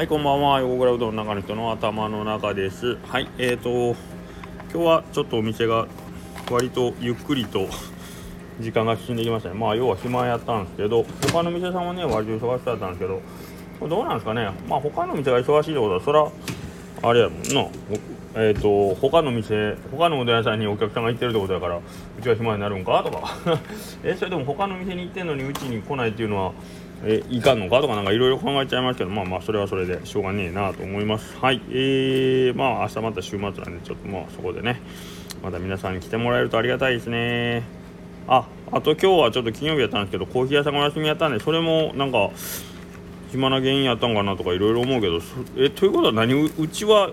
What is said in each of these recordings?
はい、こんばんは。横倉うどんの中の人の頭の中です。はい、えーと、今日はちょっとお店が割とゆっくりと時間が進んできましたね。まあ、要は暇やったんですけど、他の店さんはね、割と忙しかったんですけど、どうなんですかね。まあ、他の店が忙しいってことは、そら、あれやもんな。えーと、他の店、他のうどん屋さんにお客さんが行ってるってことだから、うちは暇になるんかとか。え、それでも他の店に行ってんのにうちに来ないっていうのは、えいかんのかとかなんかいろいろ考えちゃいますけどまあまあそれはそれでしょうがねえなと思います。はい。えー、まあ明日また週末なんでちょっとまあそこでねまた皆さんに来てもらえるとありがたいですね。ああと今日はちょっと金曜日やったんですけどコーヒー屋さんがお休みやったんでそれもなんか暇な原因やったんかなとかいろいろ思うけどえということは何うちは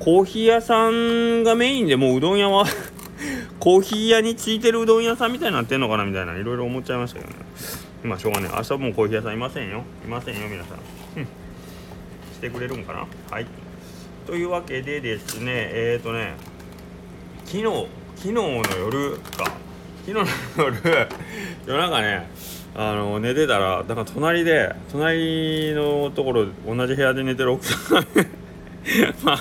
コーヒー屋さんがメインでもううどん屋は コーヒー屋についてるうどん屋さんみたいになってんのかなみたいないろいろ思っちゃいましたけどね。まあしょうがない。明日もコーヒー屋さんいませんよ。いませんよ皆さん。してくれるんかな？はい。というわけでですねえっ、ー、とね昨日昨日の夜か。昨日の夜 夜中ねあの寝てたらなんか隣で隣のところ同じ部屋で寝てる奥さん。まあ、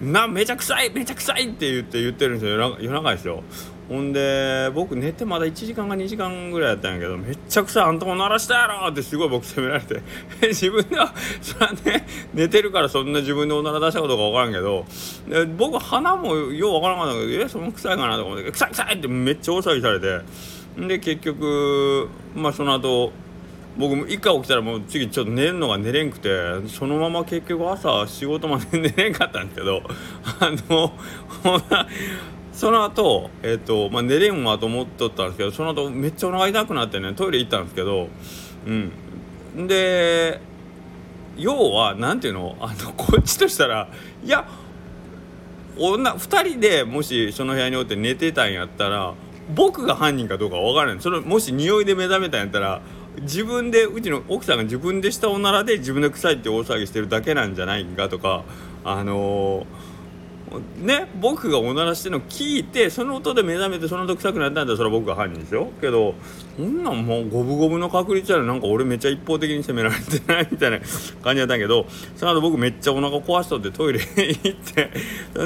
なめちゃくさいめちゃくさいって言って言ってるんですよ。夜中夜中ですよ。ほんで僕寝てまだ1時間か2時間ぐらいやったんやけどめっちゃくさいあんたも鳴らしたやろってすごい僕責められて。自分ではそれはね寝てるからそんな自分でおなら出したことか分からんけどで僕鼻もよう分からんかったけどえその臭いかなと思って臭い臭いってめっちゃ大騒ぎされて。で結局まあその後僕も一回起きたらもう次ちょっと寝るのが寝れんくてそのまま結局朝仕事まで寝れんかったんですけどあのほらその後、えーとまあ、寝れんわと思っとったんですけどその後めっちゃお腹痛くなってねトイレ行ったんですけどうん。で要は何ていうのあのこっちとしたらいや女2人でもしその部屋におって寝てたんやったら僕が犯人かどうか分からない。それもし匂いで目覚めたんやったら自分でうちの奥さんが自分でしたおならで自分で臭いって大騒ぎしてるだけなんじゃないかとかあのー、ね僕がおならしてるの聞いてその音で目覚めてその音臭くなったんだ。ったらそれは僕が犯人ですよけどそんなんもう五分五分の確率やなんか俺めっちゃ一方的に責められてないみたいな 感じだったんけどその後僕めっちゃお腹壊しとってトイレ 行って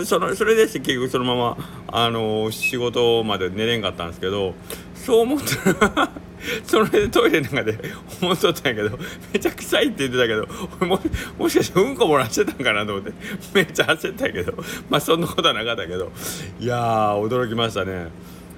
そのそれで結局そのまま、あのー、仕事まで寝れんかったんですけどそう思ったら その辺でトイレの中で思っとったんやけどめちゃ臭いって言ってたけどももしかしてうんこ漏らしてたんかなと思ってめっちゃ焦ったんやけどまあそんなことはなかったけどいや驚きましたね。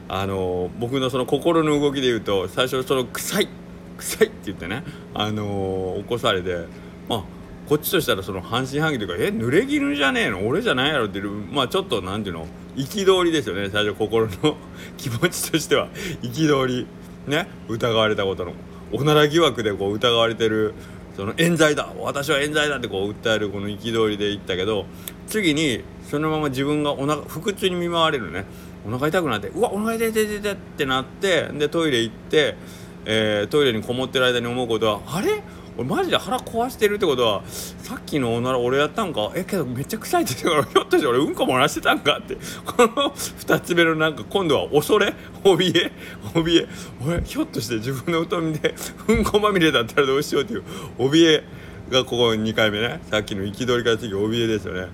あの、僕のその心の動きで言うと最初その臭い臭いって言ってねあの、起こされてまあこっちとしたらその半信半疑というか「え濡れ衣じゃねえの？俺じゃないやろ」っていうまあちょっと何ていうの？憤りですよね最初心の 気持ちとしては。憤り。ね疑われたことのおなら疑惑でこう疑われてるその冤罪だ私は冤罪だってこう訴えるこの憤りで言ったけど次にそのまま自分がお腹腹痛に見舞われるね。お腹痛くなってうわお腹痛い痛い痛い痛いってなってでトイレ行って、えー、トイレにこもってる間に思うことはあれ？俺マジで腹壊してるってことはさっきのおなら俺やったんか？えけどめっちゃ臭いって言ってからひょっとして俺うんこ漏らしてたんかって。この2つ目のなんか今度は恐れ？怯え？怯え？俺ひょっとして自分の太みでうんこまみれだったらどうしようっていう怯えがここ2回目ね。さっきの憤りから次怯えですよね。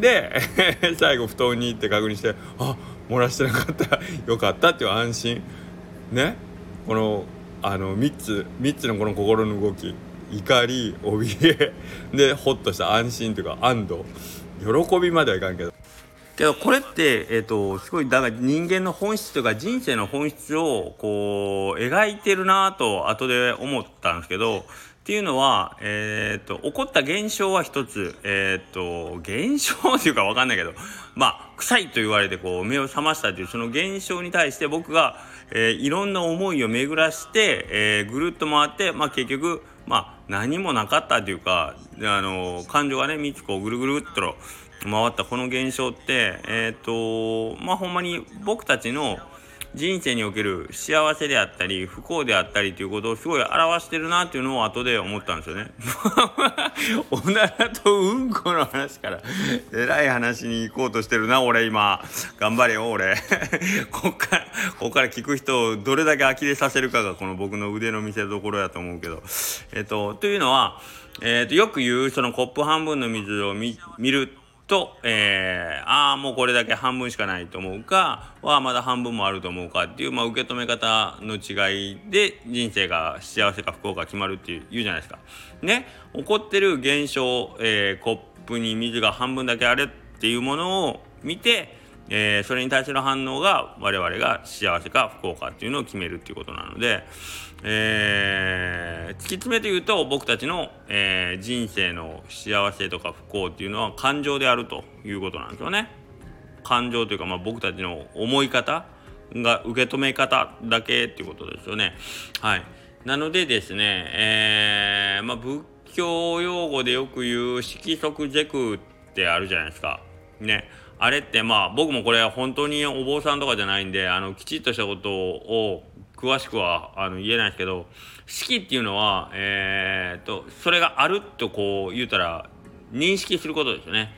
で 最後布団に行って確認してあ漏らしてなかった。よかったっていう安心。ね？このあの3つ3つのこの心の動き。怒り怯え でホッとした安心というか安堵。喜びまではいかんけど。けどこれってえっ、ー、とすごいだから人間の本質というか人生の本質をこう描いてるなと後で思ったんですけどっていうのは、えっ、ー、と、起こった現象は一つ、えっ、ー、と、現象っていうかわかんないけど、まあ、臭いと言われてこう、目を覚ましたというその現象に対して僕が、えー、いろんな思いを巡らして、えー、ぐるっと回って、まあ結局、まあ何もなかったというか、あの、感情がね、3つこうぐるぐるっと回ったこの現象って、えっ、と、まあほんまに僕たちの、人生における幸せであったり不幸であったりということをすごい表してるなっていうのを後で思ったんですよね。おならとうんこの話からえらい話に行こうとしてるな俺今。頑張れよ俺。こっからこっから聞く人をどれだけ呆れさせるかがこの僕の腕の見せ所やと思うけど。えっとというのは、えっとよく言うそのコップ半分の水を見ると、えー、ああもうこれだけ半分しかないと思うかはまだ半分もあると思うかっていう、まあ、受け止め方の違いで人生が幸せか不幸か決まるっていう言うじゃないですか。ね起こってる現象、えー、コップに水が半分だけあるっていうものを見て、えー、それに対する反応が我々が幸せか不幸かっていうのを決めるっていうことなので。えー、突き詰めて言うと僕たちの、えー、人生の幸せとか不幸っていうのは感情であるということなんですよね。感情というか、まあ、僕たちの思い方が受け止め方だけっていうことですよね。はい、なのでですね、えーまあ、仏教用語でよく言う色即是空ってあるじゃないですか。ね。あれってまあ僕もこれは本当にお坊さんとかじゃないんであのきちっとしたことを詳しくはあの言えないですけど式っていうのは、えーと、それがあるとこう言うたら認識することですよね。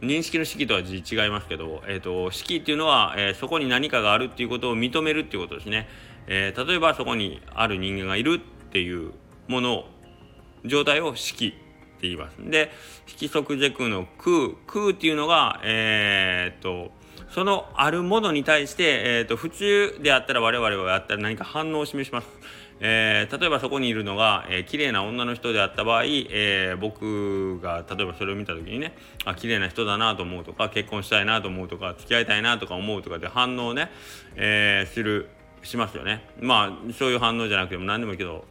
認識の式とは違いますけど、えーと、式っていうのは、え、そこに何かがあるっていうことを認めるっていうことですね。え、例えばそこにある人間がいるっていうもの状態を式って言います。で色即是空の空空っていうのがえー、っとそのあるものに対して、えーと、普通であったら我々はやったら何か反応を示します。えー、例えばそこにいるのが、えー、綺麗な女の人であった場合、えー、僕が例えばそれを見た時にねあ綺麗な人だなと思うとか結婚したいなと思うとか付き合いたいなとか思うとかで反応をね、えー、するしますよねまあそういう反応じゃなくても何でもいいけど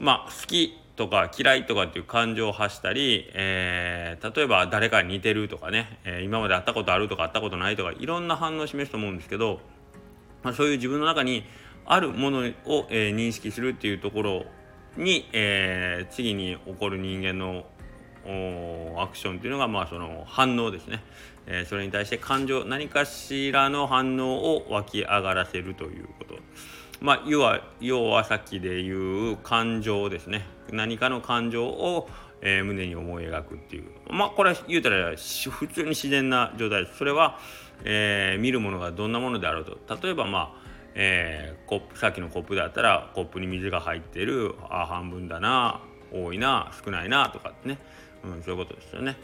まあ好きとか嫌いとかっていう感情を発したり、えー、例えば誰かに似てるとかね、えー、今まで会ったことあるとか会ったことないとかいろんな反応を示すと思うんですけど、まあ、そういう自分の中にあるものを、えー、認識するっていうところに、え、次に起こる人間のアクションっていうのがまあその反応ですね、え、それに対して感情何かしらの反応を湧き上がらせるということ。まあ要は要はさっきで言う感情ですね。何かの感情を、えー、胸に思い描くっていう。まあこれは言うたら普通に自然な状態です。それは、えー、見るものがどんなものであろうと。例えばまあ、えー、コップさっきのコップだったらコップに水が入ってるあ半分だな多いな少ないなとかね、うん、そういうことですよね。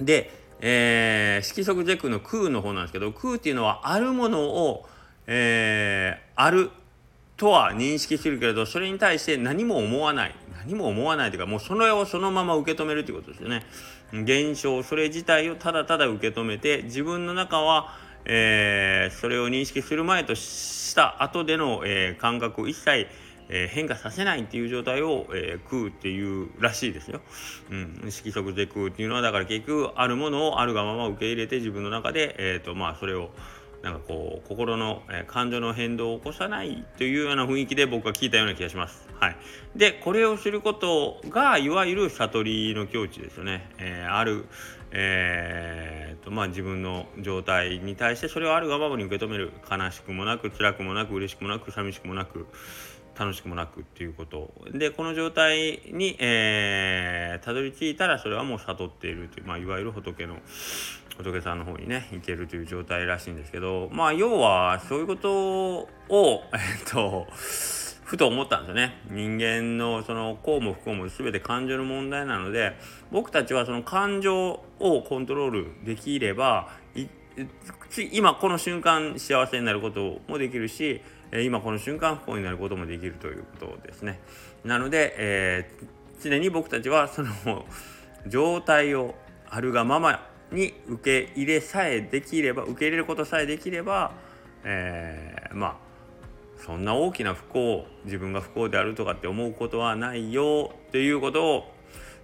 で、えー、色即是空の空の方なんですけど空っていうのはあるものを、えー、あるとは認識するけれどそれに対して何も思わない。何も思わないというかもうそれをそのまま受け止めるということですよね。現象それ自体をただただ受け止めて自分の中は、えー、それを認識する前とした後での、えー、感覚を一切え、変化させないっていう状態を、えー、食うっていうらしいですよ。うん、色即是空っていうのはだから結局あるものをあるがまま受け入れて自分の中で、えーとまあ、それをなんかこう心の、えー、感情の変動を起こさないというような雰囲気で僕は聞いたような気がします。はい、でこれをすることがいわゆる悟りの境地ですよね。えー、ある、えーとまあ、自分の状態に対してそれをあるがままに受け止める悲しくもなく辛くもなく嬉しくもなく寂しくもなく楽しくもなくっていうことでこの状態に、えー、たどり着いたらそれはもう悟っているという、まあ、いわゆる仏の仏さんの方にね行けるという状態らしいんですけどまあ要はそういうことを えっとふと思ったんですよね。人間のその幸も不幸も全て感情の問題なので僕たちはその感情をコントロールできれば今この瞬間幸せになることもできるし今この瞬間不幸になることもできるということですね。なので、えー、常に僕たちはその状態をあるがままに受け入れさえできれば受け入れることさえできれば、えー、まあそんな大きな不幸自分が不幸であるとかって思うことはないよっていうことを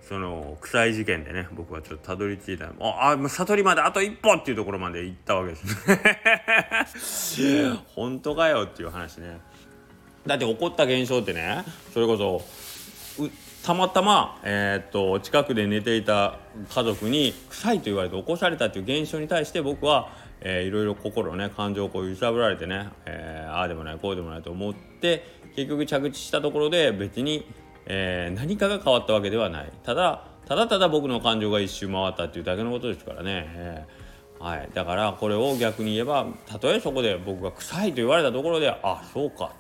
その臭い事件でね僕はちょっとたどり着いた。ああ悟りまであと一歩っていうところまで行ったわけですね。本当かよっていう話ね。だって起こった現象ってねそれこそたまたま、えー、っと近くで寝ていた家族に臭いと言われて起こされたという現象に対して僕は、えー、いろいろ心ね感情をこう揺さぶられてね、えー、ああでもないこうでもないと思って結局着地したところで別に、えー、何かが変わったわけではない。ただただただ僕の感情が一周回ったっていうだけのことですからね、えー、はい、だからこれを逆に言えばたとえそこで僕が臭いと言われたところであそうか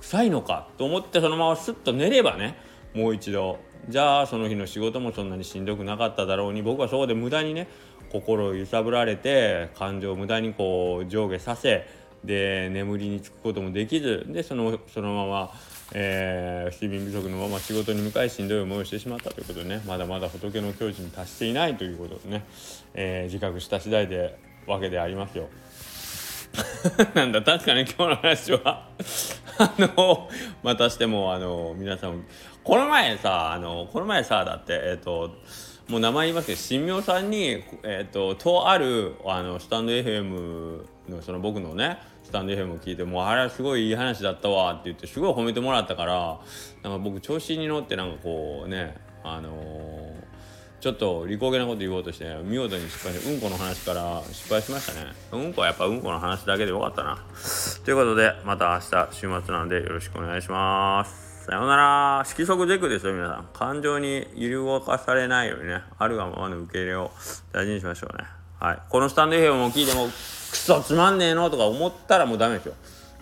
臭いのかと思ってそのままスッと寝ればねもう一度じゃあその日の仕事もそんなにしんどくなかっただろうに僕はそこで無駄にね心を揺さぶられて感情を無駄にこう上下させで眠りにつくこともできずでそのそのまま、えー、睡眠不足のまま仕事に向かいしんどい思いをしてしまったということでねまだまだ仏の境地に達していないということでね、えー、自覚した次第でわけでありますよ。なんだ確かに今日の話はあのまたしてもあの皆さんこの前さあのこの前さだってえっ、ー、ともう名前言いますけど神妙さんに、えーと、とあるあのスタンド FM のその僕のねスタンド FM を聞いてもうあれはすごいいい話だったわって言ってすごい褒めてもらったからなんか僕調子に乗ってなんかこうねあのー、ちょっと利口げなこと言おうとして見事に失敗してうんこの話から失敗しましたねうんこはやっぱうんこの話だけでよかったなということでまた明日週末なんでよろしくお願いしますさようなら。色即是空ですよ、皆さん。感情に揺り動かされないようにね、あるがままの受け入れを大事にしましょうね。はい。このスタンド FM も聞いても、くそつまんねえのとか思ったらもうダメですよ。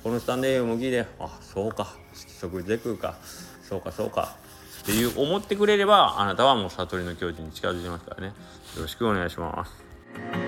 このスタンド FM も聞いて、あ、そうか。色即是空か。そうか、そうか。っていう思ってくれれば、あなたはもう悟りの境地に近づいてますからね。よろしくお願いします。